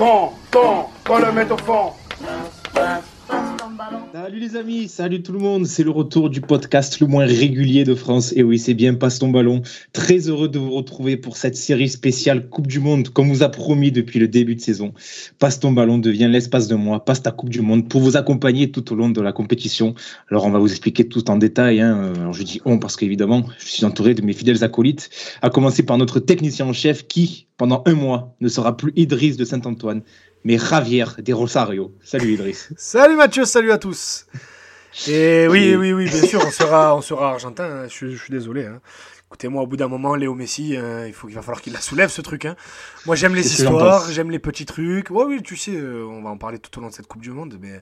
Fond, fond, faut le mettre au fond. Salut les amis, salut tout le monde, c'est le retour du podcast le moins régulier de France. Et oui, c'est bien Passe ton ballon. Très heureux de vous retrouver pour cette série spéciale Coupe du Monde, comme vous a promis depuis le début de saison. Passe ton ballon devient l'espace de moi, passe ta Coupe du Monde pour vous accompagner tout au long de la compétition. Alors on va vous expliquer tout en détail. Hein. Alors je dis on parce qu'évidemment, je suis entouré de mes fidèles acolytes, à commencer par notre technicien en chef qui, pendant un mois, ne sera plus Idriss de Saint-Antoine, mais Javier des Rosario. Salut Idriss. salut Mathieu, salut à tous. Et oui, oui, oui, bien sûr, on sera, on sera argentin. Hein. Je, suis, je, suis désolé. Hein. Écoutez-moi, au bout d'un moment, Léo Messi, euh, il, faut, il va falloir qu'il la soulève ce truc. Hein. Moi, j'aime les histoires, j'aime les petits trucs. Ouais, oui, tu sais, euh, on va en parler tout au long de cette Coupe du Monde. Mais,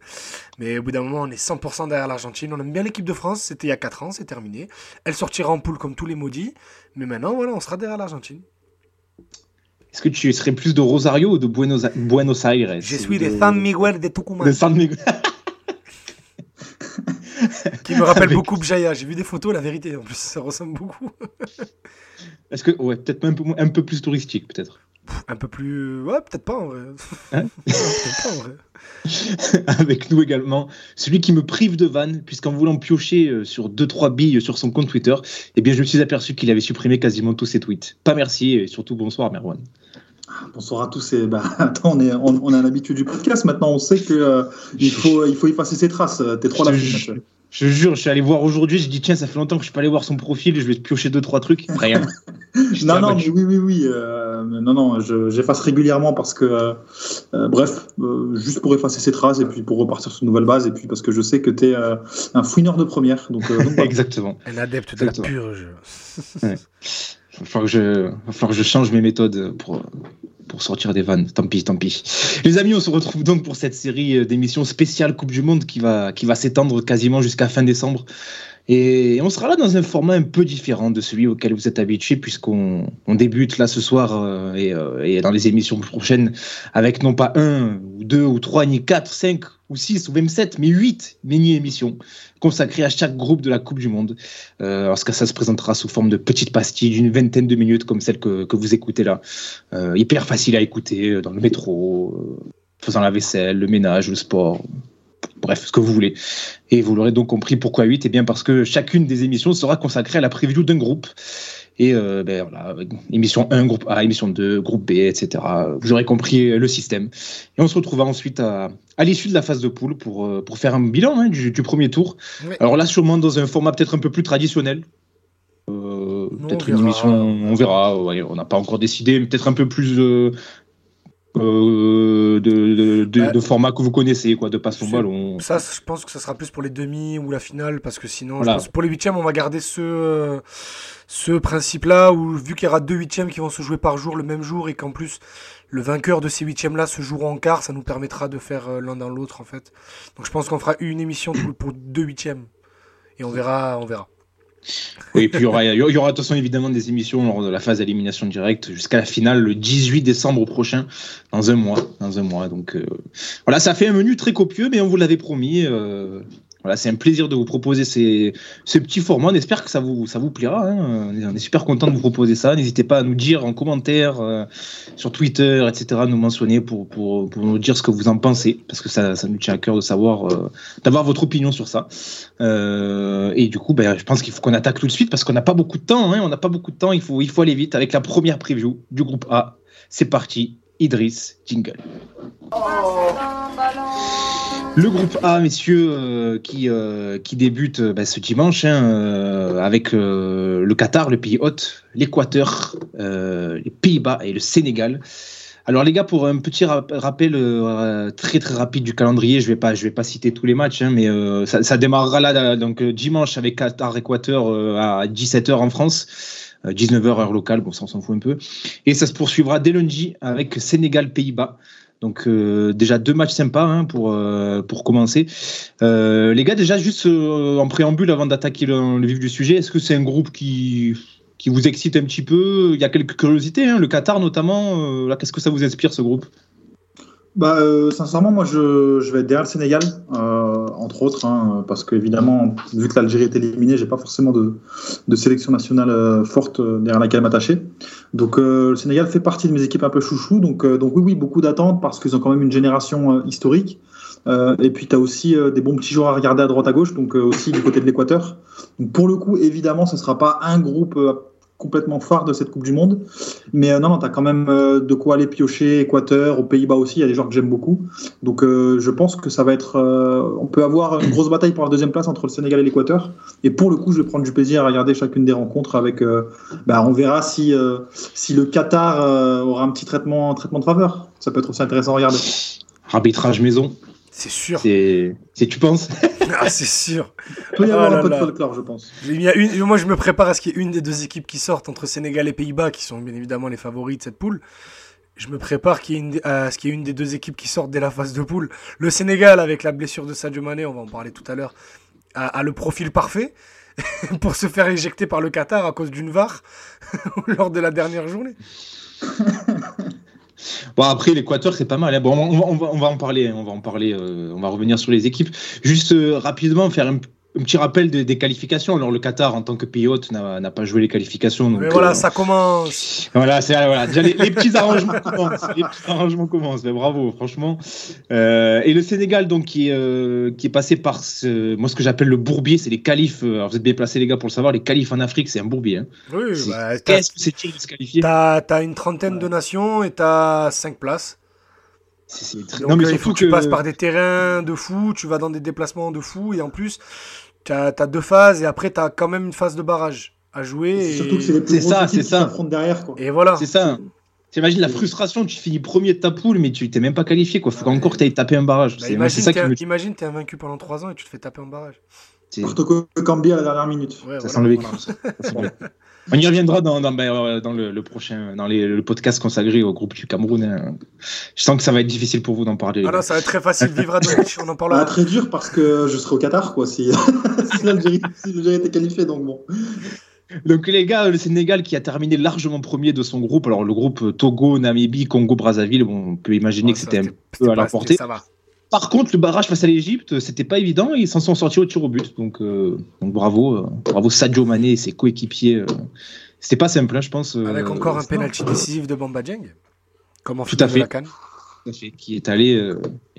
mais au bout d'un moment, on est 100% derrière l'Argentine. On aime bien l'équipe de France. C'était il y a 4 ans, c'est terminé. Elle sortira en poule comme tous les maudits. Mais maintenant, voilà, on sera derrière l'Argentine. Est-ce que tu serais plus de Rosario ou de Buenos, Buenos Aires? Je suis de, San Miguel de Tucumán. De San Miguel. Qui me rappelle Avec... beaucoup Bjaya. J'ai vu des photos, la vérité, en plus, ça ressemble beaucoup. Est-ce que, ouais, peut-être un peu, un peu plus touristique, peut-être? Un peu plus. Ouais, peut-être pas en vrai. Hein peut-être pas en vrai. Avec nous également, celui qui me prive de vanne, puisqu'en voulant piocher sur 2-3 billes sur son compte Twitter, eh bien, je me suis aperçu qu'il avait supprimé quasiment tous ses tweets. Pas merci, et surtout bonsoir, Merwan. Bonsoir à tous. Et bah, attends, on, est, on, on a l'habitude du podcast. Maintenant, on sait qu'il euh, faut, il faut effacer ses traces. T'es trop là. Je, je jure, je suis allé voir aujourd'hui. J'ai dit, tiens, ça fait longtemps que je suis pas allé voir son profil. Je vais piocher deux, trois trucs. Rien. non, non, mais oui, oui, oui. Euh, non, non, j'efface régulièrement parce que, euh, bref, euh, juste pour effacer ses traces et puis pour repartir sur une nouvelle base et puis parce que je sais que tu es un fouineur de première. Donc, donc voilà. Exactement. Un adepte de Exactement. la purge. ouais. Il va falloir que je, va falloir que je change mes méthodes pour, pour sortir des vannes. Tant pis, tant pis. Les amis, on se retrouve donc pour cette série d'émissions spéciales Coupe du Monde qui va, qui va s'étendre quasiment jusqu'à fin décembre. Et on sera là dans un format un peu différent de celui auquel vous êtes habitués, puisqu'on on débute là ce soir euh, et, euh, et, dans les émissions prochaines avec non pas un, ou deux, ou trois, ni quatre, cinq, ou six, ou même sept, mais huit mini-émissions consacrées à chaque groupe de la Coupe du Monde. Euh, alors que ça se présentera sous forme de petites pastilles d'une vingtaine de minutes, comme celle que, que vous écoutez là. Euh, hyper facile à écouter dans le métro, faisant la vaisselle, le ménage, le sport bref, ce que vous voulez. Et vous l'aurez donc compris pourquoi 8, et bien parce que chacune des émissions sera consacrée à la preview d'un groupe. Et euh, ben voilà, émission 1, groupe A, émission 2, groupe B, etc. Vous aurez compris le système. Et on se retrouvera ensuite à, à l'issue de la phase de poule pour, pour faire un bilan hein, du, du, premier tour. Oui. Alors là, sûrement dans un format peut-être un peu plus traditionnel. Euh, peut-être une émission, on verra. Ouais, on n'a pas encore décidé, peut-être un peu plus euh, euh, de, de, de, bah, de, format que vous connaissez, quoi, de passe ton ballon. Ça, je pense que ça sera plus pour les demi ou la finale, parce que sinon, voilà. je pense pour les huitièmes, on va garder ce, ce principe-là, où vu qu'il y aura deux huitièmes qui vont se jouer par jour le même jour, et qu'en plus, le vainqueur de ces huitièmes-là se jouera en quart, ça nous permettra de faire euh, l'un dans l'autre, en fait. Donc je pense qu'on fera une émission pour deux huitièmes, et on verra, on verra. Oui, et puis il y aura, il de toute façon évidemment des émissions lors de la phase d'élimination directe jusqu'à la finale le 18 décembre prochain, dans un mois, dans un mois. Donc euh, voilà, ça fait un menu très copieux, mais on vous l'avait promis. Euh, c'est un plaisir de vous proposer ces, ces petits. On espère que ça vous, ça vous plaira. Hein. On est super content de vous proposer ça. N'hésitez pas à nous dire en commentaire, euh, sur Twitter, etc., nous mentionner pour, pour, pour, nous dire ce que vous en pensez, parce que ça, ça nous tient à cœur de savoir, euh, d'avoir votre opinion sur ça. Euh, et du coup, ben, je pense qu'il faut qu'on attaque tout de suite parce qu'on n'a pas beaucoup de temps. Hein. On n'a pas beaucoup de temps. Il faut, il faut aller vite avec la première preview du groupe A. C'est parti. Idriss, jingle. Oh. Le groupe A, messieurs, euh, qui, euh, qui débute bah, ce dimanche hein, euh, avec le Qatar, le pays hôte, l'Équateur, les Pays-Bas et le Sénégal. Alors les gars, pour un petit rappel très très rapide du calendrier, je vais vais pas citer tous les matchs, hein, mais ça, ça, démarrera là donc dimanche avec Qatar-Équateur à 17h en France. 19h heure locale, bon ça on s'en fout un peu. Et ça se poursuivra dès lundi avec Sénégal-Pays-Bas. Donc euh, déjà deux matchs sympas hein, pour, euh, pour commencer. Euh, les gars, déjà juste en préambule avant d'attaquer le, vif du sujet, est-ce que c'est un groupe qui, qui vous excite un petit peu? Il y a quelques curiosités, hein, le Qatar notamment. qu'est-ce que ça vous inspire ce groupe? Bah, sincèrement, moi je, je, vais être derrière le Sénégal. Entre autres, hein, parce qu'évidemment, vu que l'Algérie est éliminée, j'ai pas forcément de, de sélection nationale forte derrière laquelle m'attacher. Donc le Sénégal fait partie de mes équipes un peu chouchou, donc, donc oui, oui, beaucoup d'attentes parce qu'ils ont quand même une génération historique. et puis tu as aussi des bons petits joueurs à regarder à droite à gauche, donc aussi du côté de l'Équateur. Donc pour le coup, évidemment, ce ne sera pas un groupe complètement phare de cette Coupe du Monde. Mais euh, non, non tu as quand même euh, de quoi aller piocher. Équateur, aux Pays-Bas aussi, il y a des joueurs que j'aime beaucoup. Donc euh, je pense que ça va être. on peut avoir une grosse bataille pour la deuxième place entre le Sénégal et l'Équateur. Et pour le coup, je vais prendre du plaisir à regarder chacune des rencontres avec. Bah, on verra si, si le Qatar aura un petit traitement, traitement de faveur. Ça peut être aussi intéressant à regarder. Arbitrage maison. C'est sûr. C'est, tu penses? Ah, c'est sûr. Il peut y avoir ah un peu de folklore, je pense. Il y a une... Moi, je me prépare à ce qu'il y ait une des deux équipes qui sortent entre Sénégal et Pays-Bas, qui sont bien évidemment les favoris de cette poule. Je me prépare qu'il y ait une... à ce qu'il y ait une des deux équipes qui sortent dès la phase de poule. Le Sénégal, avec la blessure de Sadio Mané, on va en parler tout à l'heure, a, le profil parfait pour se faire éjecter par le Qatar à cause d'une VAR lors de la dernière journée. Bon après l'Équateur c'est pas mal. Hein. Bon on va, en parler, on va en parler. Euh, on va revenir sur les équipes. Juste euh, rapidement faire un un petit rappel des, qualifications. Alors, le Qatar, en tant que pays hôte, n'a pas joué les qualifications. mais voilà, euh, ça commence. Voilà, voilà. Déjà, les, petits arrangements commencent. Les petits arrangements commencent. Mais bravo, franchement. Euh, et le Sénégal, donc, qui, euh, qui est passé par ce, moi, ce que j'appelle le bourbier, c'est les qualifs. Alors, vous êtes bien placés, les gars, pour le savoir. Les qualifs en Afrique, c'est un bourbier. Hein. Oui, bah, qu'est-ce que c'est de se qualifier T'as as une trentaine de nations et t'as cinq places. Non, mais il faut que tu passes par des terrains de fou, tu vas dans des déplacements de fou, et en plus, tu as, deux phases et après tu as quand même une phase de barrage à jouer. Surtout que c'est les plus ça, c'est ça. derrière. Quoi. Et voilà. C'est ça. T'imagines la frustration, tu finis premier de ta poule, mais tu t'es même pas qualifié. Quoi. Faut encore que tu ailles taper un barrage. Bah, imagine, ça qui imagine, t'es invaincu pendant 3 ans et tu te fais taper un barrage. Porto Cambia à la dernière minute. ça sent le vécu. On y reviendra dans, dans, ben, euh, dans le, prochain, dans les, le podcast consacré au groupe du Cameroun. Hein. Je sens que ça va être difficile pour vous d'en parler. Ah non, ça va être très facile. Vivre à on en parlera. Ah, très dur parce que je serai au Qatar, quoi, si, si l'Algérie était qualifiée, donc bon. Donc les gars, le Sénégal qui a terminé largement premier de son groupe. Alors le groupe Togo, Namibie, Congo, Brazzaville, bon, on peut imaginer que c'était un peu à la portée. Ça va. Par contre, le barrage face à l'Égypte, c'était pas évident. Ils s'en sont sortis au tir au but. Donc, euh, donc bravo, euh, bravo Sadio Mané et ses coéquipiers. Euh. c'était pas simple, hein, je pense. Avec encore un penalty décisif de Bamba Dieng, comme Tout à fait. Qui est allé,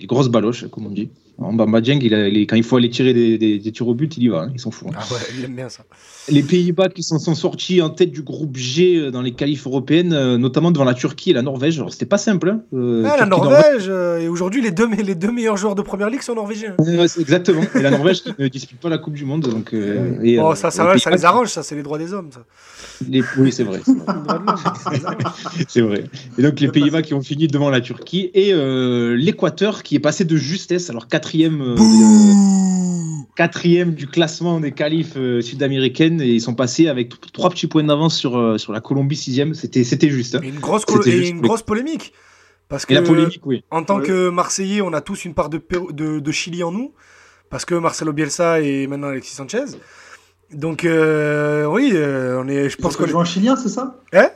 grosse baloche, comme on dit. Bamba Dieng, il quand il faut aller tirer des, tirs au but, il y va, hein, ils s'en fout. Hein. Ah ouais, il aime bien ça. Les Pays-Bas qui s'en sont sortis en tête du groupe G euh, dans les qualifs européennes, euh, notamment devant la Turquie et la Norvège. Alors c'était pas simple. Hein, euh, ah, la Norvège, et aujourd'hui les deux, les deux meilleurs joueurs de première ligue sont norvégiens. exactement. Et la Norvège qui ne dispute pas la Coupe du Monde. Donc, oh, ça, ça, ça les arrange, ça, c'est les droits des hommes. Ça. Les... Oui, c'est vrai. C'est vrai. Et donc les Pays-Bas qui ont fini devant la Turquie et l'Équateur qui est passé de justesse. Alors 4 euh, quatrième, du classement des qualifs euh, sud-américaines et ils sont passés avec trois petits points d'avance sur, euh, sur la Colombie sixième. C'était, c'était juste. Hein. une grosse, et une grosse polémique. Parce que, la polémique, oui. En tant que Marseillais, on a tous une part de, de, de, Chili en nous. Parce que Marcelo Bielsa et maintenant Alexis Sanchez. Donc, oui, on est, je pense qu'on. joue un Chilien, c'est ça? Hein?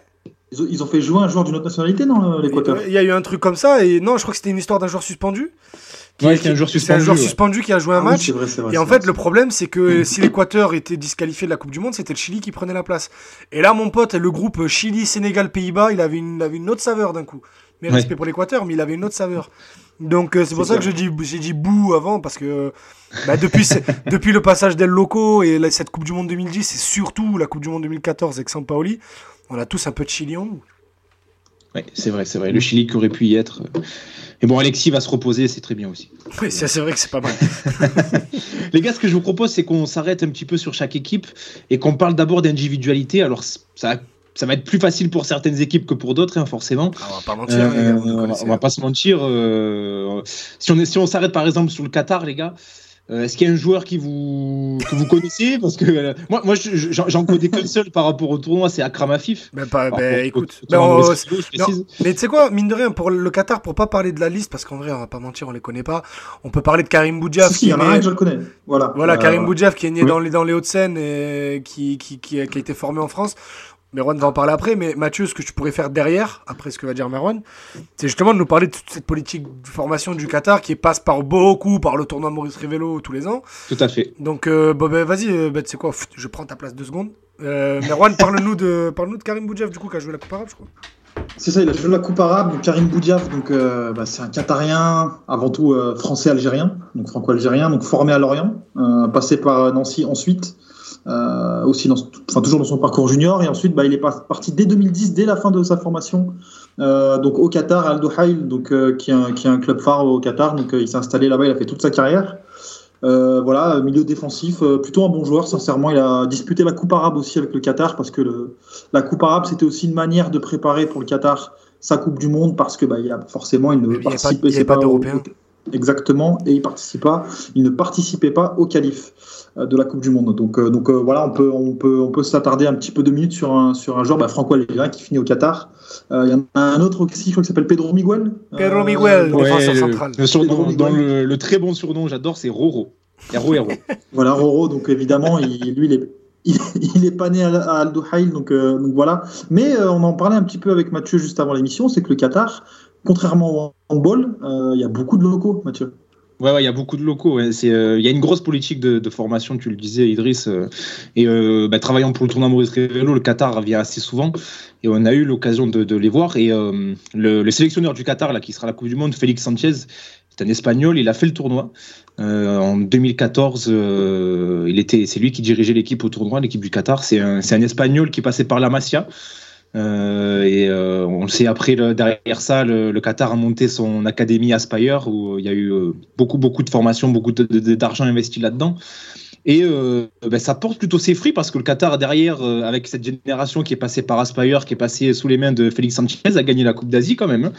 Ils ont, fait jouer un joueur d'une autre nationalité dans l'Équateur? Il y a eu un truc comme ça, et non, je crois que c'était une histoire d'un joueur suspendu. C'est un joueur suspendu, qui a joué un ah match. et en fait, le problème, c'est que si l'Équateur était disqualifié de la Coupe du Monde, c'était le Chili qui prenait la place. Et là, mon pote, le groupe Chili, Sénégal, Pays-Bas, il avait une, avait une autre saveur d'un coup. Mais respect pour l'Équateur, mais il avait une autre saveur. Donc euh, c'est pour ça que je dis, j'ai dit bouh avant, parce que bah, depuis, depuis le passage d'El Loco et cette Coupe du Monde 2010, et surtout la Coupe du Monde 2014 avec Sampaoli, on a tous un peu de Chili en nous. Oui, c'est vrai, c'est vrai. Le Chili qui aurait pu y être. Et bon, Alexis va se reposer, c'est très bien aussi. Oui, c'est vrai que c'est pas mal. Les gars, ce que je vous propose, c'est qu'on s'arrête un petit peu sur chaque équipe et qu'on parle d'abord d'individualité. Alors, ça, ça va être plus facile pour certaines équipes que pour d'autres, hein, forcément. Ah, on va pas mentir. Euh, on, va pas se mentir. Euh, si on, si on s'arrête par exemple sur le Qatar, les gars, euh, est-ce qu'il y a un joueur qui vous, que vous connaissez Parce que euh, moi, moi j'en connais qu'un seul par rapport au tournoi, c'est Akram Afif. Pas, ben, écoute, mais tu sais quoi, mine de rien, pour le Qatar, pour pas parler de la liste, parce qu'en vrai, on va pas mentir, on les connaît pas. On peut parler de Karim Boudjaf. Si, il y en a un que je le connais. Voilà. Voilà, Karim Boudjaf qui est né dans les, dans les Hauts-de-Seine et qui, qui, qui, a, qui a été formé en France Merwan va en parler après, mais Mathieu, ce que tu pourrais faire derrière, après ce que va dire Merwan, c'est justement de nous parler de toute cette politique de formation du Qatar qui passe par beaucoup par le tournoi Maurice Rivello tous les ans. Tout à fait. Donc, euh, bah, bah, vas-y, euh, bah, c'est quoi? Je prends ta place deux secondes. Euh, Merwan, parle-nous de, parle de Karim Boudjaf, du coup, qui a joué la Coupe arabe, je crois. C'est ça, il a joué la Coupe arabe. Karim Boudiaf, donc euh, bah, c'est un Qatarien, avant tout euh, français-algérien, donc franco-algérien, donc formé à Lorient, euh, passé par Nancy ensuite, aussi dans, enfin, toujours dans son parcours junior, et ensuite bah, il est parti dès 2010, dès la fin de sa formation, donc au Qatar, Al Duhail, donc qui est, un, qui, est un, club phare au Qatar, donc il s'est installé là-bas, il a fait toute sa carrière. Euh, voilà, milieu défensif, euh, plutôt un bon joueur, sincèrement. Il a disputé la Coupe arabe aussi avec le Qatar parce que le, la Coupe arabe, c'était aussi une manière de préparer pour le Qatar sa Coupe du Monde parce que bah, il a, forcément, il ne participait pas, pas, d'Européens. Exactement, et il participe pas, il ne participait pas au qualif de la Coupe du Monde. Donc, euh, donc voilà, on peut, on peut, on peut s'attarder un petit peu deux minutes sur un, sur un joueur bah, franco-algérien qui finit au Qatar. Il y en a un autre aussi, je crois, qui s'appelle Pedro Miguel. Pedro Miguel, ouais, le, central. Le, surnom, dans le, le, très bon surnom, j'adore, c'est Roro. Hero, Hero. voilà, Roro, donc évidemment, il, lui, il est, il, il, est pas né à, à Al Duhail, donc, euh, donc voilà. Mais euh, on en parlait un petit peu avec Mathieu juste avant l'émission, c'est que le Qatar, contrairement au handball, euh, il y a beaucoup de locaux, Mathieu. Ouais, il y a beaucoup de locaux. Il euh, y a une grosse politique de, formation, tu le disais, Idriss. Euh, et bah, travaillant pour le tournoi Maurice Révélo, le Qatar vient assez souvent. Et on a eu l'occasion de, les voir. Et le, le, sélectionneur du Qatar, là, qui sera la Coupe du Monde, Félix Sanchez, c'est un Espagnol. Il a fait le tournoi. en 2014, il était, c'est lui qui dirigeait l'équipe au tournoi, l'équipe du Qatar. C'est un, un Espagnol qui passait par la Masia. Euh, et euh, on le sait après derrière ça, le, Qatar a monté son académie Aspire où il y a eu euh, beaucoup beaucoup de formations, beaucoup d'argent investi là-dedans. Et euh, ben, ça porte plutôt ses fruits parce que le Qatar derrière, avec cette génération qui est passée par Aspire, qui est passée sous les mains de Félix Sanchez, a gagné la Coupe d'Asie quand même. Hein.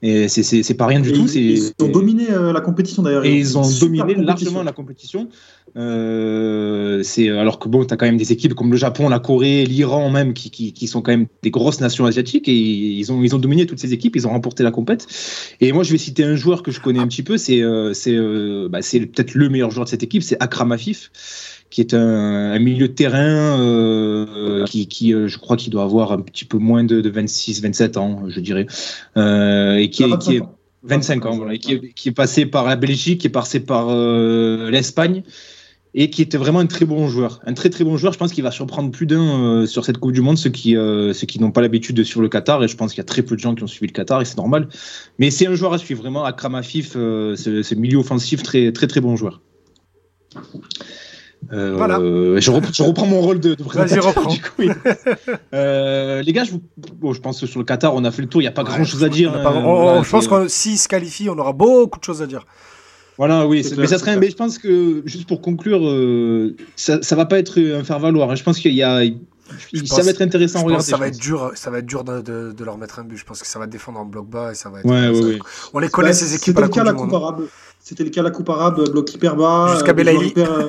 Et c'est pas rien du et tout. Ils ont dominé euh, la compétition d'ailleurs. Et ils ont dominé largement la compétition. Euh, c'est alors que bon, tu as quand même des équipes comme le Japon, la Corée, l'Iran même, qui, qui, qui, sont quand même des grosses nations asiatiques et ils ont, ils ont dominé toutes ces équipes, ils ont remporté la compète. Et moi, je vais citer un joueur que je connais un petit peu, c'est c'est euh, bah, peut-être le meilleur joueur de cette équipe, c'est Akram Afif qui est un, un, milieu de terrain euh, qui, qui euh, je crois qu'il doit avoir un petit peu moins de, de 26, 27 ans, je dirais, euh, et qui est, qui est 25 ans, voilà, et qui est, qui est passé par la Belgique, qui est passé par l'Espagne et qui était vraiment un très bon joueur, un très très bon joueur. Je pense qu'il va surprendre plus d'un euh, sur cette Coupe du Monde, ceux qui euh, ceux qui n'ont pas l'habitude de suivre le Qatar. Et je pense qu'il y a très peu de gens qui ont suivi le Qatar et c'est normal. Mais c'est un joueur à suivre vraiment. Akram Afif, euh, c'est milieu offensif très très très bon joueur. Euh, voilà. je, reprends, je, reprends, mon rôle de, de présentateur. Du coup, oui. euh, les gars, je, vous, bon, je pense que sur le Qatar, on a fait le tour. Il n'y a pas ouais, grand chose à dire. Pas, hein, on, voilà, je pense que s'il se qualifie, on aura beaucoup de choses à dire. Voilà, oui, mais ça serait. Mais je pense que juste pour conclure, euh, ça, ça va pas être un faire valoir. Je pense qu'il y a. Je ça pense, va être intéressant à regarder. Ça va être dur, ça va être dur de, de, de, leur mettre un but. Je pense que ça va défendre en bloc bas et ça va être. Ouais, ouais, ouais. On les connaît ces équipes à la, coupe, arabe. C'était le cas la coupe arabe, bloc hyper bas. Jusqu'à Belaïli. Euh,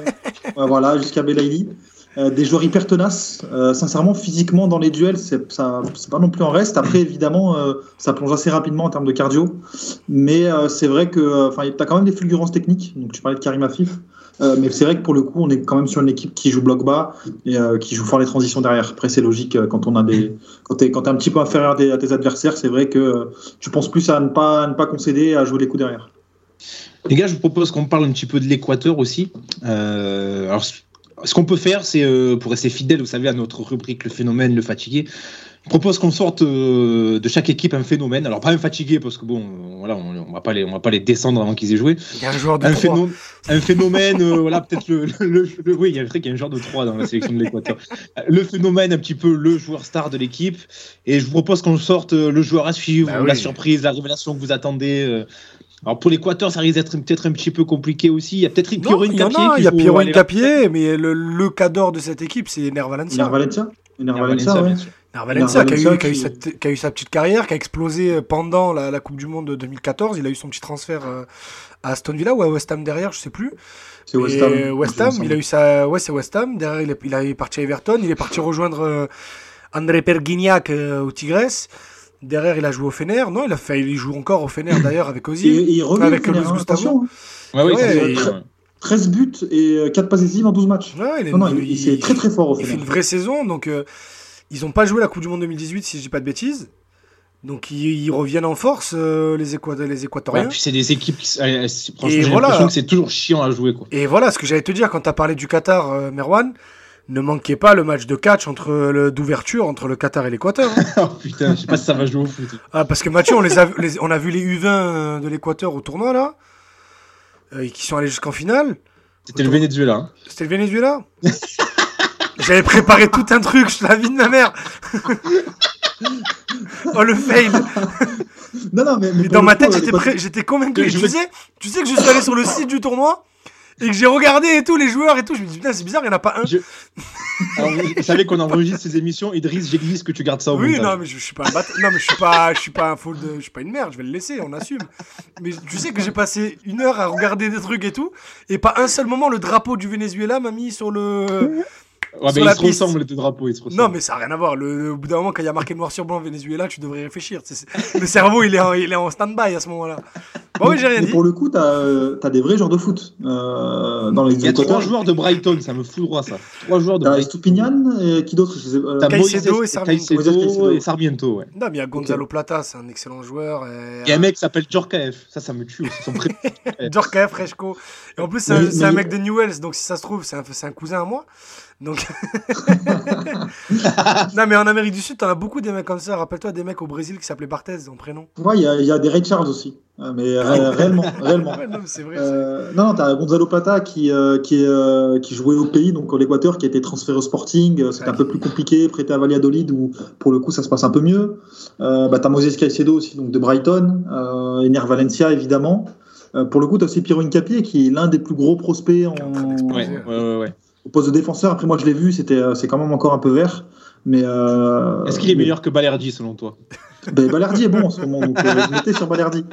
voilà, jusqu'à Belaïli. Euh, des joueurs hyper tenaces. Euh, sincèrement, physiquement, dans les duels, c'est pas non plus en reste. Après, évidemment, euh, ça plonge assez rapidement en termes de cardio. Mais euh, c'est vrai que tu as quand même des fulgurances techniques. Donc, tu parlais de Karim Afif. mais c'est vrai que pour le coup, on est quand même sur une équipe qui joue bloc bas et qui joue fort les transitions derrière. Après, c'est logique quand on a des, quand tu es, es, un petit peu inférieur à tes, à tes adversaires, c'est vrai que tu penses plus à ne pas, à ne pas concéder, à jouer les coups derrière. Les gars, je vous propose qu'on parle un petit peu de l'Équateur aussi. Euh, alors, ce qu'on peut faire, c'est euh, pour rester fidèle, vous savez, à notre rubrique le phénomène, le fatigué. Je propose qu'on sorte euh, de chaque équipe un phénomène. Alors pas un fatigué parce que bon, voilà, on, on va pas les, on va pas les descendre avant qu'ils aient joué. Il y a un joueur de un, 3. phénomène, un phénomène, euh, voilà, peut-être le, le, le, oui, il y a vrai qu'il y a un joueur de 3 dans la sélection de l'Équateur. Le phénomène, un petit peu le joueur star de l'équipe. Et je vous propose qu'on sorte le joueur à suivre, Bah la surprise, la révélation que vous attendez. Euh. Alors pour l'Équateur, ça risque d'être peut-être un petit peu compliqué aussi. Il y a peut-être Non, Pierre il y en Capier. a, qui il y a joue Pierre à l'évaluation. Capier, mais le, le cadre de cette équipe, c'est Ner Valencia. Iner Valencia Iner Pierre Valencia, Valencia, ouais. bien sûr. Ner Valencia, qui, a eu, Valencia qui a eu qui- cette- qui a eu sa petite carrière, qui a explosé pendant la, la Coupe du Monde de 2014. Il a eu son petit transfert euh, à Aston Villa ou à West Ham derrière, je sais plus. C'est West Ham. Et West Ham, il a eu sa, ouais, c'est West Ham. Derrière, il est, il est parti à Everton. Il est parti rejoindre euh, André Pergignac euh, au Tigres. Derrière, il a joué au Fener. Non, il a fait, il joue encore au Fener d'ailleurs avec Et, Ozil. et il revient avec Fener, Luis hein, Gustavo. hein. Ouais, oui, Ouais, c'est et- sûr. 13 buts et 4 passes décisives en 12 matchs. Ouais, il, est- Non, non, il, il- il- c'est très très fort au il fait Fener. une vraie saison. Donc, euh, Ils n'ont pas joué la Coupe du Monde 2018, si je dis pas de bêtises. Donc ils, ils reviennent en force, euh, les, Équat les Ouais, Équatoriens. puis c'est des équipes qui. euh, franchement, Et j'ai voilà. l'impression que c'est toujours chiant à jouer, quoi. Et voilà ce que j'allais te dire quand tu as parlé du Qatar, euh, Merwan. Ne manquez pas le match de catch entre le d'ouverture entre le Qatar et l'Équateur. hein. oh putain, je sais pas si ça va jouer au foot. ah, parce que Mathieu, on, les a, vu- les- on a vu les U20 euh, de l'Équateur au tournoi là, euh, qui sont allés jusqu'en finale. C'était le Venezuela. hein. C'était le Venezuela? J'avais préparé tout un truc, je la vie de ma mère. oh le fail Non, non, mais, mais dans ma tête, euh, j'étais j'étais convaincu. Je Tu veux- sais, tu sais que je suis allé sur le site du tournoi? Et que j'ai regardé et tout les joueurs et tout. Je me dis putain, c'est bizarre, il n'y en a pas un. Je- Alors, vous savez qu'on enregistre ces émissions, Idriss, j'existe que tu gardes ça au Oui, non, mais je, je suis pas un bâtard. Non, mais je suis pas, je suis pas un faux de, je suis pas une merde. Je vais le laisser, on assume. Mais tu sais que j'ai passé une heure à regarder des trucs et tout, et pas un seul moment le drapeau du Venezuela m'a mis sur le. Ouais, sur mais la ils se ressemblent, les deux drapeaux, ils se ressemblent. Non, mais ça n'a rien à voir. Le, le- au bout d'un moment, quand il y a marqué noir sur blanc Venezuela, tu devrais réfléchir. C'est- le cerveau, il est en, il est en stand-by à ce moment-là. Bon, j'ai rien mais dit. pour le coup, t'as as des vrais joueurs de foot euh, dans les Il y a trois joueurs de Brighton, ça me fout droit ça. Trois joueurs de T'as Brighton. Stupinian et qui d'autre sais- euh, T'as Caicedo Moïse- et Sarmiento. Caicedo et Sarmiento, ouais. Non, mais il y a Gonzalo Plata, c'est un excellent joueur. Et... Il y a un mec qui s'appelle Djorkaeff, ça, ça me tue aussi. Son prénom. Djorkaeff, Freshko. Et en plus, c'est un, Mais- c'est un mais- mec de Newells, donc si ça se trouve, c'est un, c'est un cousin à moi. Donc. non, mais en Amérique du Sud, t'en as beaucoup des mecs comme ça. Rappelle-toi des mecs au Brésil qui s'appelaient Barthez en prénom. Ouais, il y, a- il y a des Ray Charles aussi. Mais ré- réellement, réellement. Ouais, non, mais c'est vrai. c'est- Euh, non, t'as Gonzalo Plata qui, euh, qui, euh, qui jouait au pays, donc l'Équateur, qui a été transféré au Sporting. Euh, C'était un peu plus compliqué, prêté à Valladolid, où pour le coup ça se passe un peu mieux. Euh, bah, t'as Moses Caicedo aussi, donc de Brighton. Euh, Ener Valencia, évidemment. Euh, pour le coup, t'as aussi Piero Incapié, qui est l'un des plus gros prospects en, Ouais, ouais, ouais. ouais. Au poste de défenseur. Après, moi, je l'ai vu, c'était, euh, c'est quand même encore un peu vert. Mais euh, Est-ce qu'il est mais- meilleur que Balerdi selon toi? Ben, Balerdi est bon en ce moment, donc euh, je me tais sur Balerdi.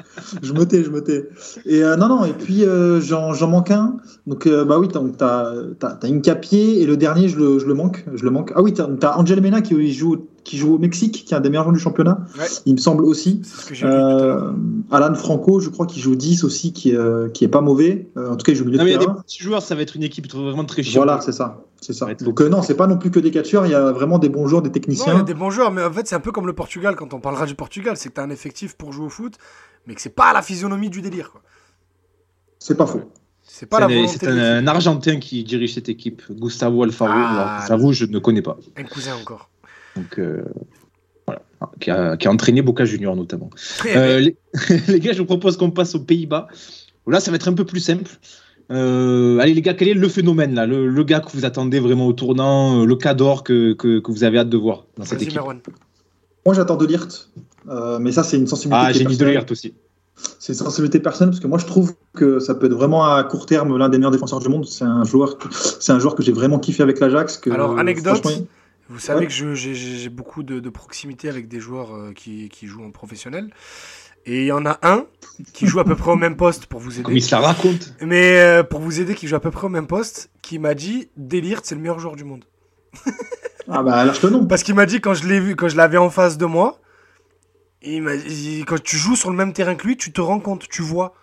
Je me tais, je me tais. Et euh, non, non, et puis j'en manque un. Donc, bah oui, t'as t'as- t'as- t'as Incapié, et le dernier, je le, je le manque. Je le manque. Ah oui, t'as as Angel Mena qui joue, qui joue au Mexique, qui est un des meilleurs joueurs du championnat, Ouais. il me semble aussi. Euh, Alan Franco, je crois qu'il joue 10 aussi, qui, est, euh, qui est pas mauvais. Euh, en tout cas, il joue milieu Non, de mais il y a des petits joueurs, ça va être une équipe vraiment très chiante. Voilà, c'est ça. C'est ça. Donc, euh, non, c'est pas non plus que des catcheurs, il y a vraiment des bons joueurs, des Non, il y techniciens. a des bons joueurs, mais en fait, c'est un peu comme le Portugal quand on parlera du Portugal. C'est que t'as un effectif pour jouer au foot, mais que c'est pas la physionomie du délire. quoi. C'est pas faux. C'est pas C'est la un- Argentin qui dirige cette équipe, Gustavo Alfaro. Ah, J'avoue, je ne connais pas. Un cousin encore. Donc, euh, voilà. Qui a, qui a entraîné Boca Junior notamment. Euh, les, les gars, je vous propose qu'on passe aux Pays-Bas. Là, ça va être un peu plus simple. Euh, allez, les gars, quel est le phénomène là? Le, le gars que vous attendez vraiment au tournant, le cador que, que, que vous avez hâte de voir dans cette équipe? Moi, j'attends de Lirt. Euh, mais ça, c'est une sensibilité. Ah, j'ai mis de l'alerte aussi. C'est une sensibilité personnelle parce que moi, je trouve que ça peut être vraiment à court terme l'un des meilleurs défenseurs du monde. C'est un joueur, que- c'est un joueur que j'ai vraiment kiffé avec l'Ajax. Alors, anecdote, Vous savez Ouais. que j'ai- beaucoup de, de proximité avec des joueurs euh, qui, qui jouent en professionnel. Et il y en a un qui joue à peu près au même poste pour vous aider. il se la raconte. Mais euh, pour vous aider, qui joue à peu près au même poste, qui m'a dit Delirte, c'est le meilleur joueur du monde. Ah bah, lâche le nom. Parce qu'il m'a dit quand je l'ai vu, quand je l'avais en face de moi, il m'a quand tu joues sur le même terrain que lui, tu te rends compte, tu vois.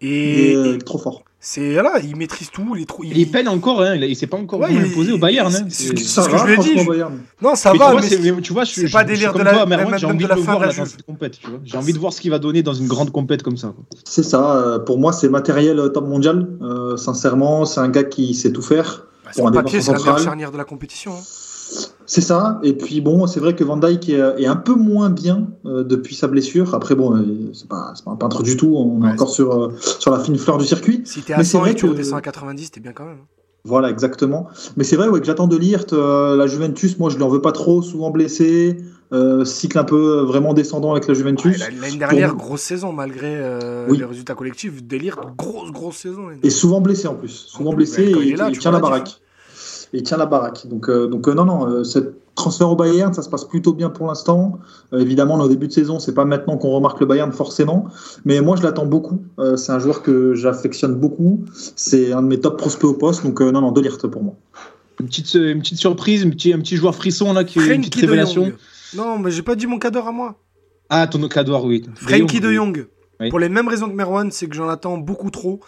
Il Et, est euh, et trop fort. C'est là, il maîtrise tout, il est trop. Il peine encore, hein, il, s'est pas encore Ouais, imposé au Bayern. hein. c'est- C'est- c'est- Ça ce que va, je lui ai dit, je-. Non, ça Mais va, tu vois, mais c'est- tu vois, je, c'est pas délire suis de la- Merwan, j'ai envie de la le fin voir de la là, dans Juve. cette compète. tu vois. J'ai envie de voir ce qu'il va donner dans une grande compète comme ça. C'est ça. euh, pour moi, c'est matériel euh, top mondial. Euh, sincèrement, c'est un gars qui sait tout faire. Bah, sur Pour un papier, c'est la meilleure charnière de la compétition. hein. C'est ça. Et puis bon, c'est vrai que Van Dijk est, est un peu moins bien euh, depuis sa blessure. Après bon, euh, c'est pas, pas un peintre du tout. On Ouais, est encore sur euh, sur la fine fleur du circuit. Si t'es à Mais c'est 100 vrai et que tu redescends à 90, t'es bien quand même. hein. Voilà, exactement. Mais c'est vrai ouais, que j'attends de Lirt. euh, la Juventus, moi, je lui en veux pas trop. Souvent blessé, euh, cycle un peu euh, vraiment descendant avec la Ouais, Juventus. la- L'année dernière, Pour- grosse saison, malgré euh, Oui. les résultats collectifs. Délire, grosse, grosse saison. Et souvent blessé en plus. Souvent En blessé et il là, il tu tient la baraque. Et il tient la baraque. Donc, euh, donc euh, non, non, euh, ce transfert au Bayern, ça se passe plutôt bien pour l'instant. Euh, évidemment, au début de saison, c'est pas maintenant qu'on remarque le Bayern forcément. Mais moi, je l'attends beaucoup. Euh, c'est un joueur que j'affectionne beaucoup. C'est un de mes top prospects au poste. Donc, euh, non, non, de Ligt pour moi. Une petite, une petite surprise, un petit, un petit joueur frisson là, qui une petite Frenkie de révélation. Jong. Non, mais j'ai pas dit mon cadre à moi. Ah, ton cador, oui. Frankie Jong, de oui. Pour les mêmes raisons que Merwan, c'est que j'en attends beaucoup trop.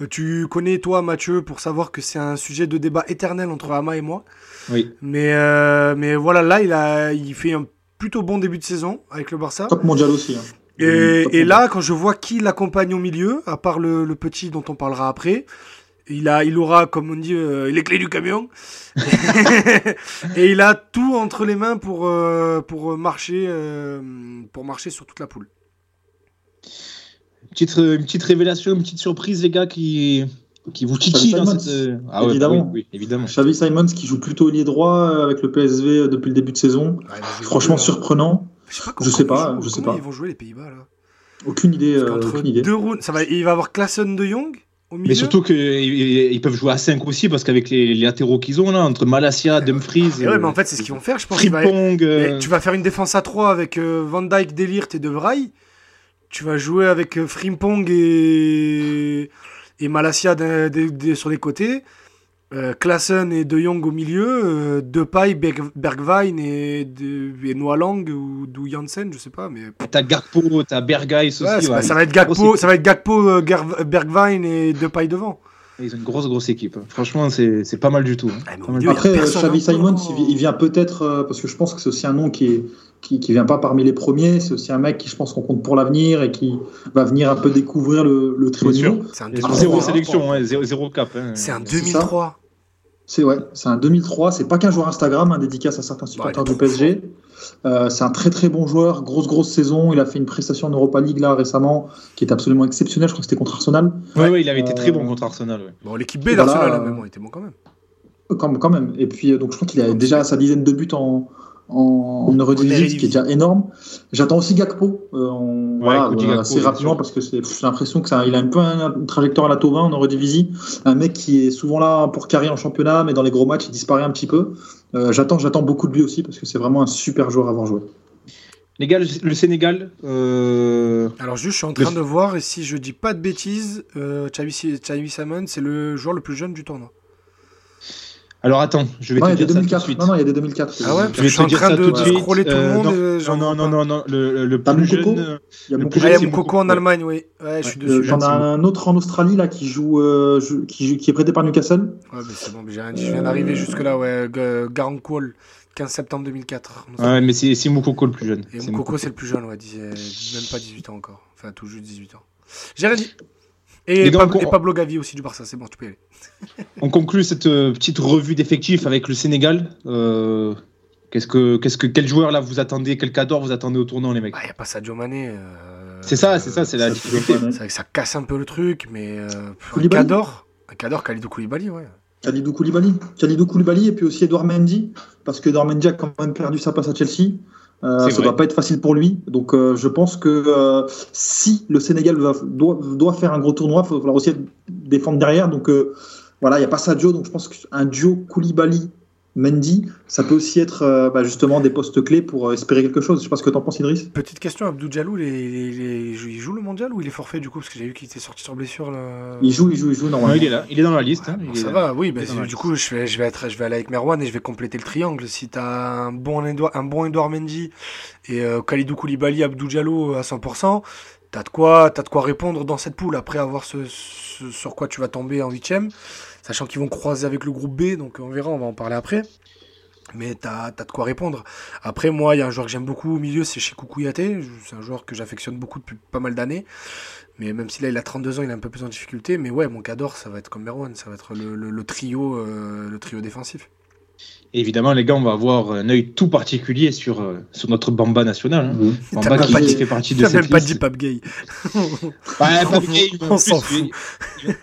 Euh, tu connais, toi, Mathieu, pour savoir que c'est un sujet de débat éternel entre Ama et moi. Oui. Mais, euh, mais voilà, là, il, a, il fait un plutôt bon début de saison avec le Barça. Top mondial aussi. hein. Et, Top et mondial. là, quand je vois qui l'accompagne au milieu, à part le, le petit dont on parlera après, il, a, il aura, comme on dit, euh, les clés du camion. et il a tout entre les mains pour, euh, pour, marcher, euh, pour marcher sur toute la poule. Petite, une petite révélation, une petite surprise, les gars, qui, qui vous titillent dans Simons. cette. euh, Ah ouais, Évidemment. oui, oui, évidemment. Xavi Simons qui joue plutôt ailier droit euh, avec le PSV euh, depuis le début de saison. Franchement surprenant. Je sais pas, Je sais comment pas, ils jouent- je sais comment pas. ils vont jouer les Pays-Bas là. Aucune idée. Euh, aucune deux rounds, ça va, il va avoir Klassen de Jong au milieu. Mais surtout qu'ils ils peuvent jouer à 5 aussi, parce qu'avec les, les latéraux qu'ils ont là, entre Malasia, Dumfries. Et ouais, mais en fait, c'est ce qu'ils vont faire. Je pense va- euh, tu vas faire une défense à 3 avec Van Dyke, Delirte et De Vrij. Tu vas jouer avec euh, Frimpong et, et Malasia sur les côtés. Euh, Klaassen et De Jong au milieu. Euh, Depay, Berg- Bergwijn et, de, et Noah Lang ou, ou Janssen, je sais pas. Mais T'as Garpo, t'as Bergais aussi. Ouais, ça, ouais. ça va être Gakpo, ça va être Gakpo, euh, Bergwijn et Depay devant. Ils ont une grosse, grosse équipe. Franchement, c'est pas mal du tout. hein. Ah, mais au Pas mal milieu, du il y a tout. Après, euh, Xavi encore. Simons, il vi- il vient peut-être, euh, parce que je pense que c'est aussi un nom qui, est, qui, qui vient pas parmi les premiers, c'est aussi un mec qui, je pense, qu'on compte pour l'avenir et qui va venir un peu découvrir le, le niveau. C'est un Zéro sélection, hein, zéro, zéro cap. hein. C'est un C'est 2003. C'est ouais, c'est un 2003, c'est pas qu'un joueur Instagram, un dédicace à certains supporters est du PSG. Euh, c'est un très très bon joueur, grosse grosse saison. Il a fait une prestation en Europa League là récemment qui est absolument exceptionnelle. Je crois que c'était contre Arsenal. Ouais, ouais, il avait été très bon contre Arsenal. ouais. Bon, l'équipe B Voilà, d'Arsenal, là, euh, mais bon, il était bon quand même. Quand, quand même. Et puis euh, donc je crois qu'il a déjà sa dizaine de buts en en, en Eredivisie, ce qui est déjà énorme. J'attends aussi Gakpo, euh, voilà, Gakpo, assez rapidement parce que j'ai l'impression que ça, il a un peu un- une trajectoire à la Tovin en Eredivisie. Un mec qui est souvent là pour carrer en championnat, mais dans les gros matchs, il disparaît un petit peu. Euh, j'attends, j'attends beaucoup de lui aussi parce que c'est vraiment un super joueur à avoir joué. Les gars, le, le Sénégal, euh, Alors juste, je suis en Le- train de voir, et si je dis pas de bêtises, euh, Xavi Simon, c'est le joueur le plus jeune du tournoi. Alors attends, je vais Non, te dire ça tout de 2004. suite. Non, non, il y a des 2004. Ah ouais Je vais Je suis en te dire train ça de- tout de scroller tout le Euh, monde non, non, non, non, non, le, le plus Moukoko jeune. euh, Il y a plus Ah, y a Moukoko, en ouais. Allemagne, oui. Ouais, je suis Ouais, dessus. Euh, J'en ai un autre en Australie là qui joue, euh, qui, joue- qui est prêté par Newcastle. Ouais, mais c'est bon, mais j'ai rien dit, je viens d'arriver jusque-là, ouais. G- Garang Kwol, 15 septembre 2004. Ouais, mais c'est Moukoko le plus jeune. Et C'est Mkoko, c'est le plus jeune, ouais, même pas 18 ans encore. Enfin, tout juste 18 ans. J'ai rien dit. Et, gars, Pablo, on- et Pablo Gavi aussi du Barça, c'est bon, tu peux y aller. On conclut cette euh, petite revue d'effectifs avec le Sénégal. Euh, qu'est-ce que, qu'est-ce que, quel joueur là vous attendez, quel cador vous attendez au tournant, les mecs? Il n'y a pas Sadio Mané. euh, C'est ça, c'est ça, c'est la Ça, difficulté. c'est- C'est vrai que ça casse un peu le truc, mais euh, un Cador, un Cador, Khalidou Koulibaly, ouais. Khalidou Koulibaly. Khalidou Koulibaly et puis aussi Edouard Mendy, parce que Edouard Mendy a quand même perdu sa place à Chelsea. Euh, ça vrai. doit pas être facile pour lui. Donc euh, je pense que euh, si le Sénégal va- doit, doit faire un gros tournoi, il va falloir aussi défendre derrière. Donc voilà, il n'y a pas Sadio. Donc je pense qu'un duo Koulibaly. Mendy, ça peut aussi être euh, bah, justement des postes clés pour euh, espérer quelque chose. Je sais pas ce que t'en penses, Idriss. Petite question, Abdou Djalou, il, joue- le mondial ou il est forfait du coup? Parce que j'ai vu qu'il était sorti sur blessure. Là. Il joue, il joue, il joue normalement. Ouais, il est là, il est dans la liste. hein, Bon, est ça là. va, oui, bah, du coup, je vais, je, vais être, je vais aller avec Merwan et je vais compléter le triangle. Si tu as un bon Edouard, un bon Edouard Mendy et euh, Khalidou Koulibaly, Abdou Diallo à 100%, tu as, de quoi- t'as de quoi répondre dans cette poule après avoir ce, ce- sur quoi tu vas tomber en huitième, sachant qu'ils vont croiser avec le groupe B, donc on verra, on va en parler après. Mais tu as, de quoi répondre. Après, moi, il y a un joueur que j'aime beaucoup au milieu, c'est Chikou Kouyaté. C'est un joueur que j'affectionne beaucoup depuis pas mal d'années. Mais même si là, il a 32 ans, il est un peu plus en difficulté. Mais ouais, mon cador, ça va être comme Merwan. Ça va être le trio, euh, le trio défensif. Et évidemment, les gars, on va avoir un œil tout particulier sur, euh, sur notre Bamba national. hein. T'as Bamba qui pas dit- fait partie de cette même pas dit Pape Gay. Ouais, Pape Gay, On en s'en il-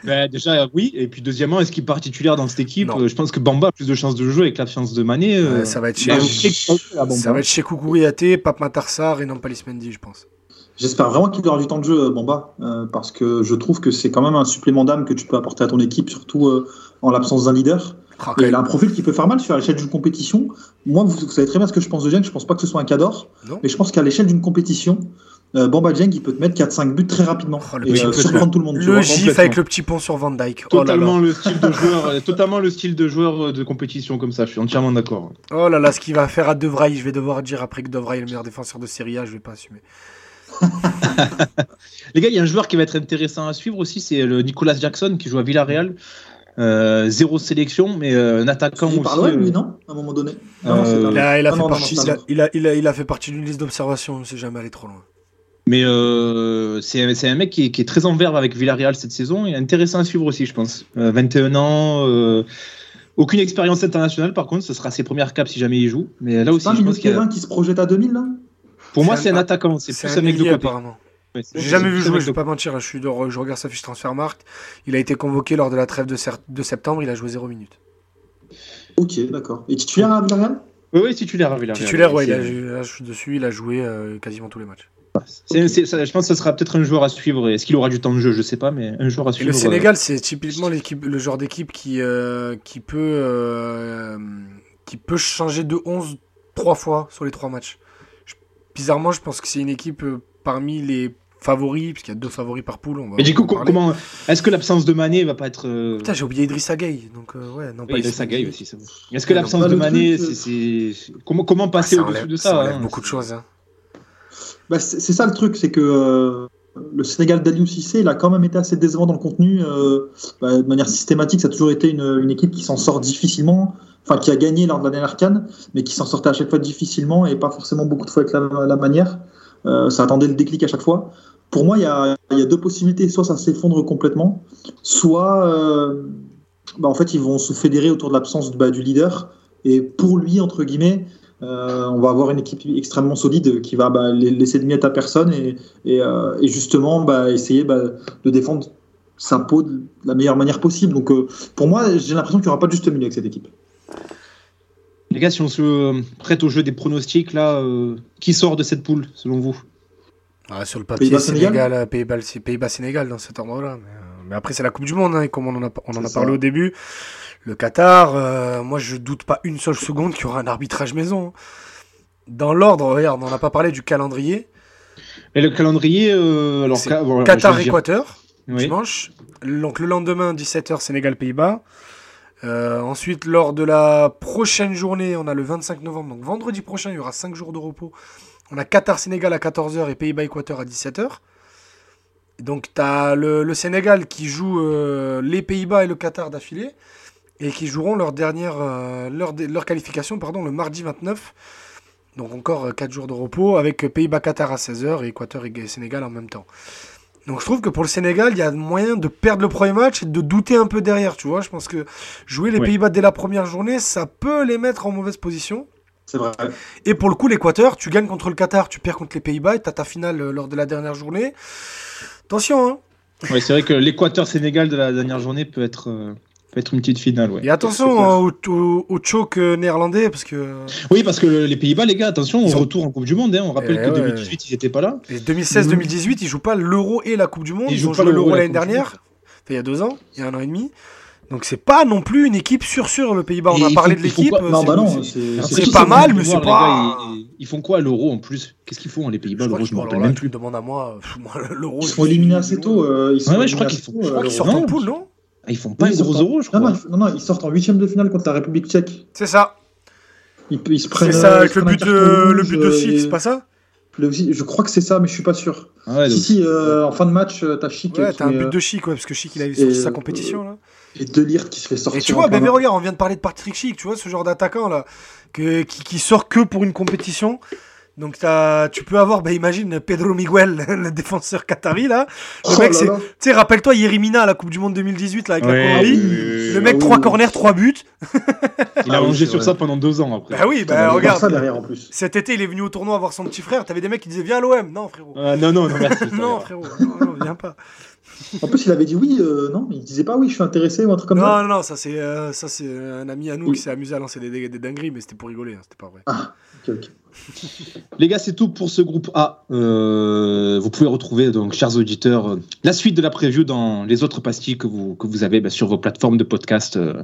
bah, déjà, oui. Et puis, deuxièmement, est-ce qu'il est particulier dans cette équipe? Non. Euh, Je pense que Bamba a plus de chances de jouer avec l'absence de Mané. euh, ça va être chez, ça va être chez Pape Matarsar et Nampalis Mendy, je pense. J'espère vraiment qu'il aura du temps de jeu, Bamba, euh, parce que je trouve que c'est quand même un supplément d'âme que tu peux apporter à ton équipe, surtout euh, en l'absence d'un leader. Ah, il a un profil qui peut faire mal sur l'échelle d'une compétition. Moi, vous, vous savez très bien ce que je pense de Dieng. Je pense pas que ce soit un cador, mais je pense qu'à l'échelle d'une compétition, euh, Bamba Dieng, il peut te mettre 4-5 buts très rapidement Oh, le et petit euh, surprendre tout le monde. Le vois. gif avec le petit pont sur Van Dyke. Oh là Totalement là. le style de joueur, euh, totalement le style de joueur de compétition comme ça. Je suis entièrement d'accord. Oh là là, ce qu'il va faire à De Vrij, je vais devoir dire après que De Vrij est le meilleur défenseur de Serie A, je vais pas assumer. Les gars, il y a un joueur qui va être intéressant à suivre aussi, c'est le Nicolas Jackson qui joue à Villarreal. Euh, zéro sélection, mais euh, un attaquant Il aussi. parle ouais, lui, euh, non À un moment donné. Non, non, c'est Il a, fait partie, non, il, a, c'est un il, a, il, a, il a fait partie d'une liste d'observation, on ne sait jamais aller trop loin. mais euh, c'est c'est un mec qui est, qui est très en verve avec Villarreal cette saison. Il est intéressant à suivre aussi, je pense. Euh, 21 ans, euh, aucune expérience internationale par contre, ce sera ses premières caps si jamais il joue. Mais là C'est aussi, je pense qu'il y a- terrain qui se projette à 2000 là? Pour moi, C'est c'est un- attaquant, c'est C'est plus un un mec de côté. apparemment. J'ai jamais vu jouer, je vais pas mentir, je, suis de- je regarde sa fiche Transfermarkt. Il a été convoqué lors de la trêve de, septembre, il a joué 0 minutes. Ok, d'accord. Et titulaire à Villarreal Oui, oui, titulaire à Villarreal. Titulaire, a, là, je suis dessus, il a joué euh, quasiment tous les matchs. ça- je pense que ce sera peut-être un joueur à suivre. Est-ce qu'il aura du temps de jeu? Je sais pas, mais un joueur à Et suivre. le Sénégal, c'est typiquement le genre d'équipe qui, euh, qui, peut, euh, qui peut changer de 11 trois fois sur les trois matchs. Je- bizarrement, je pense que c'est une équipe euh, parmi les favoris, puisqu'il y a deux favoris par poule. On va Mais du coup, comment est-ce que l'absence de Mané va pas être euh, Putain, j'ai oublié Idrissa Gueye. Donc, euh, ouais, non, Oui, Idrissa Idrissa Gueye. Aussi, c'est bon. Est-ce que Ouais, l'absence de pas Mané, c'est comment comment Ah, passer ça au-dessus de ça, enlève hein, beaucoup de choses. hein. Bah, c'est ça le truc, c'est que euh, le Sénégal d'Aliou Cissé, il a quand même été assez décevant dans le contenu. euh, bah, de manière systématique, ça a toujours été une, une équipe qui s'en sort difficilement, enfin qui a gagné lors de la dernière canne, mais qui s'en sortait à chaque fois difficilement et pas forcément beaucoup de fois avec la, la manière. Euh, ça attendait le déclic à chaque fois. Pour moi, il y a, deux possibilités. Soit ça s'effondre complètement, soit euh, bah, en fait ils vont se fédérer autour de l'absence bah, du leader. Et pour lui, entre guillemets, euh, on va avoir une équipe extrêmement solide qui va bah, laisser de miettes à personne et, justement bah, essayer de défendre sa peau de la meilleure manière possible. Donc pour moi, j'ai l'impression qu'il n'y aura pas de juste milieu avec cette équipe. Les gars, si on se prête au jeu des pronostics, là, euh, qui sort de cette poule, selon vous? Ah, sur le papier, Pays-Bas, Sénégal? Euh, Pays-Bas, c'est Pays-Bas, Sénégal dans cet ordre-là. Mais, euh, mais après, c'est la Coupe du Monde, hein, et comme on en a, on en a C'est parlé au début. Le Qatar, euh, moi, je doute pas une seule seconde qu'il y aura un arbitrage maison. hein. Dans l'ordre, regarde, on n'en a pas parlé du calendrier. Et le calendrier, euh, alors C'est ca- Qatar-Équateur, Oui. dimanche. Donc le lendemain, 17h, Sénégal-Pays-Bas. Euh, ensuite, lors de la prochaine journée, on a le 25 novembre, donc vendredi prochain, il y aura 5 jours de repos. On a Qatar-Sénégal à 14h et Pays-Bas-Équateur à 17h. Donc tu as le, Sénégal qui joue euh, les Pays-Bas et le Qatar d'affilée et qui joueront leur dernière euh, leur qualification pardon, le mardi 29. Donc encore 4 jours de repos avec Pays-Bas-Qatar à 16h et Équateur et Sénégal en même temps. Donc je trouve que pour le Sénégal, il y a moyen de perdre le premier match et de douter un peu derrière, tu vois. Je pense que jouer les. Pays-Bas dès la première journée, ça peut les mettre en mauvaise position. C'est vrai. Et pour le coup, l'Équateur, tu gagnes contre le Qatar, tu perds contre les Pays-Bas et tu as ta finale euh, lors de la dernière journée. Attention, hein. Ouais, c'est vrai que l'Équateur-Sénégal de la dernière journée peut être, euh, être une petite finale. Ouais. Et attention hein, au, au, au choke euh, néerlandais parce que Oui, parce que les Pays-Bas, les gars, attention, on ont- retourne en Coupe du Monde. hein. On rappelle Eh que ouais. 2018, ils n'étaient pas là. et 2016-2018, ils jouent pas l'Euro et la Coupe du Monde. Ils Ils, jouent ont pas joué l'Euro l'année dernière, il y a deux ans, il y a un an et demi. Donc c'est pas non plus une équipe sur sur le Pays-Bas. On a parlé de l'équipe. euh, Non, c'est- bah non, c'est- pas mal, mais c'est pas- ils, font quoi l'Euro en plus? Qu'est-ce qu'ils font les Pays-Bas? Je l'Euro me sont- rappelle même plus. me demandes à moi. L'Euro. Ils sont éliminés assez tôt. euh, ils sont Ouais, ouais, je crois qu'ils Je crois euh, sortent en poule, non? Ils font pas Oui, ils gros sortent en- Euro, je Non, crois. non, ils- non, non, ils sortent en huitième de finale contre la République tchèque. C'est ça. Ils, ils se prennent. C'est ça avec le but, euh, le but de Chic, et- c'est pas ça le- Je crois que c'est ça, mais je suis pas sûr. Ah ouais, si, donc- si, euh, en fin de match, euh, t'as Chic Ouais, t'as un but de Chic, ouais, parce que Chic il a eu et, sorti sa euh, compétition là. et Delirte qui se fait sortir. Et tu vois, ben match. regarde, on vient de parler de Patrick Chic, tu vois, ce genre d'attaquant là, que, qui, qui sort que pour une compétition. Donc t'as- tu peux avoir, ben imagine Pedro Miguel, le défenseur qatari là. Le Oh mec, c'est, tu sais, rappelle-toi Yerimina à la Coupe du Monde 2018 là avec Ouais, la Colombie. oui, Le mec, Ah oui, 3 oui. corners, 3 buts. Il a Ah mangé c'est sur vrai. ça pendant deux ans après. Bah oui, bah regarde. ça derrière en plus. Cet été, il est venu au tournoi voir son petit frère. T'avais des mecs qui disaient Viens à l'OM. Non, frérot. Ah, non, non, non, merci. non, frérot. Non, non, viens pas. En plus, il avait dit oui, euh, non, il disait pas oui, je suis intéressé ou un truc comme non, ça? non, non, ça c'est, euh, ça c'est un ami à nous Oui. qui s'est amusé à lancer des, des, des dingueries, mais c'était pour rigoler, hein, c'était pas vrai. Ah, ok, ok. Les gars, c'est tout pour ce groupe A. Euh, vous pouvez retrouver, donc, chers auditeurs, euh, la suite de la preview dans les autres pastilles que vous, que vous avez bah, sur vos plateformes de podcast euh,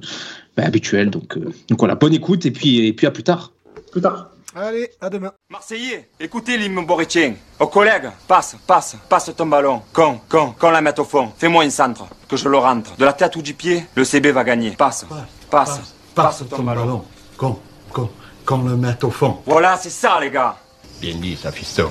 bah, habituelles. Donc, euh, donc voilà, bonne écoute et puis, et puis à plus tard. Plus tard. Allez, à demain. Marseillais, écoutez l'hymne boritien. Aux collègues, passe, passe, passe ton ballon. Con, con, qu'on la mette au fond. Fais-moi une centre, que je le rentre. De la tête ou du pied, le CB va gagner. Passe, passe, passe, ton, ballon. Qu'on, qu'on, qu'on le mette au fond. Voilà, c'est ça, les gars. Bien dit, ça, fiston.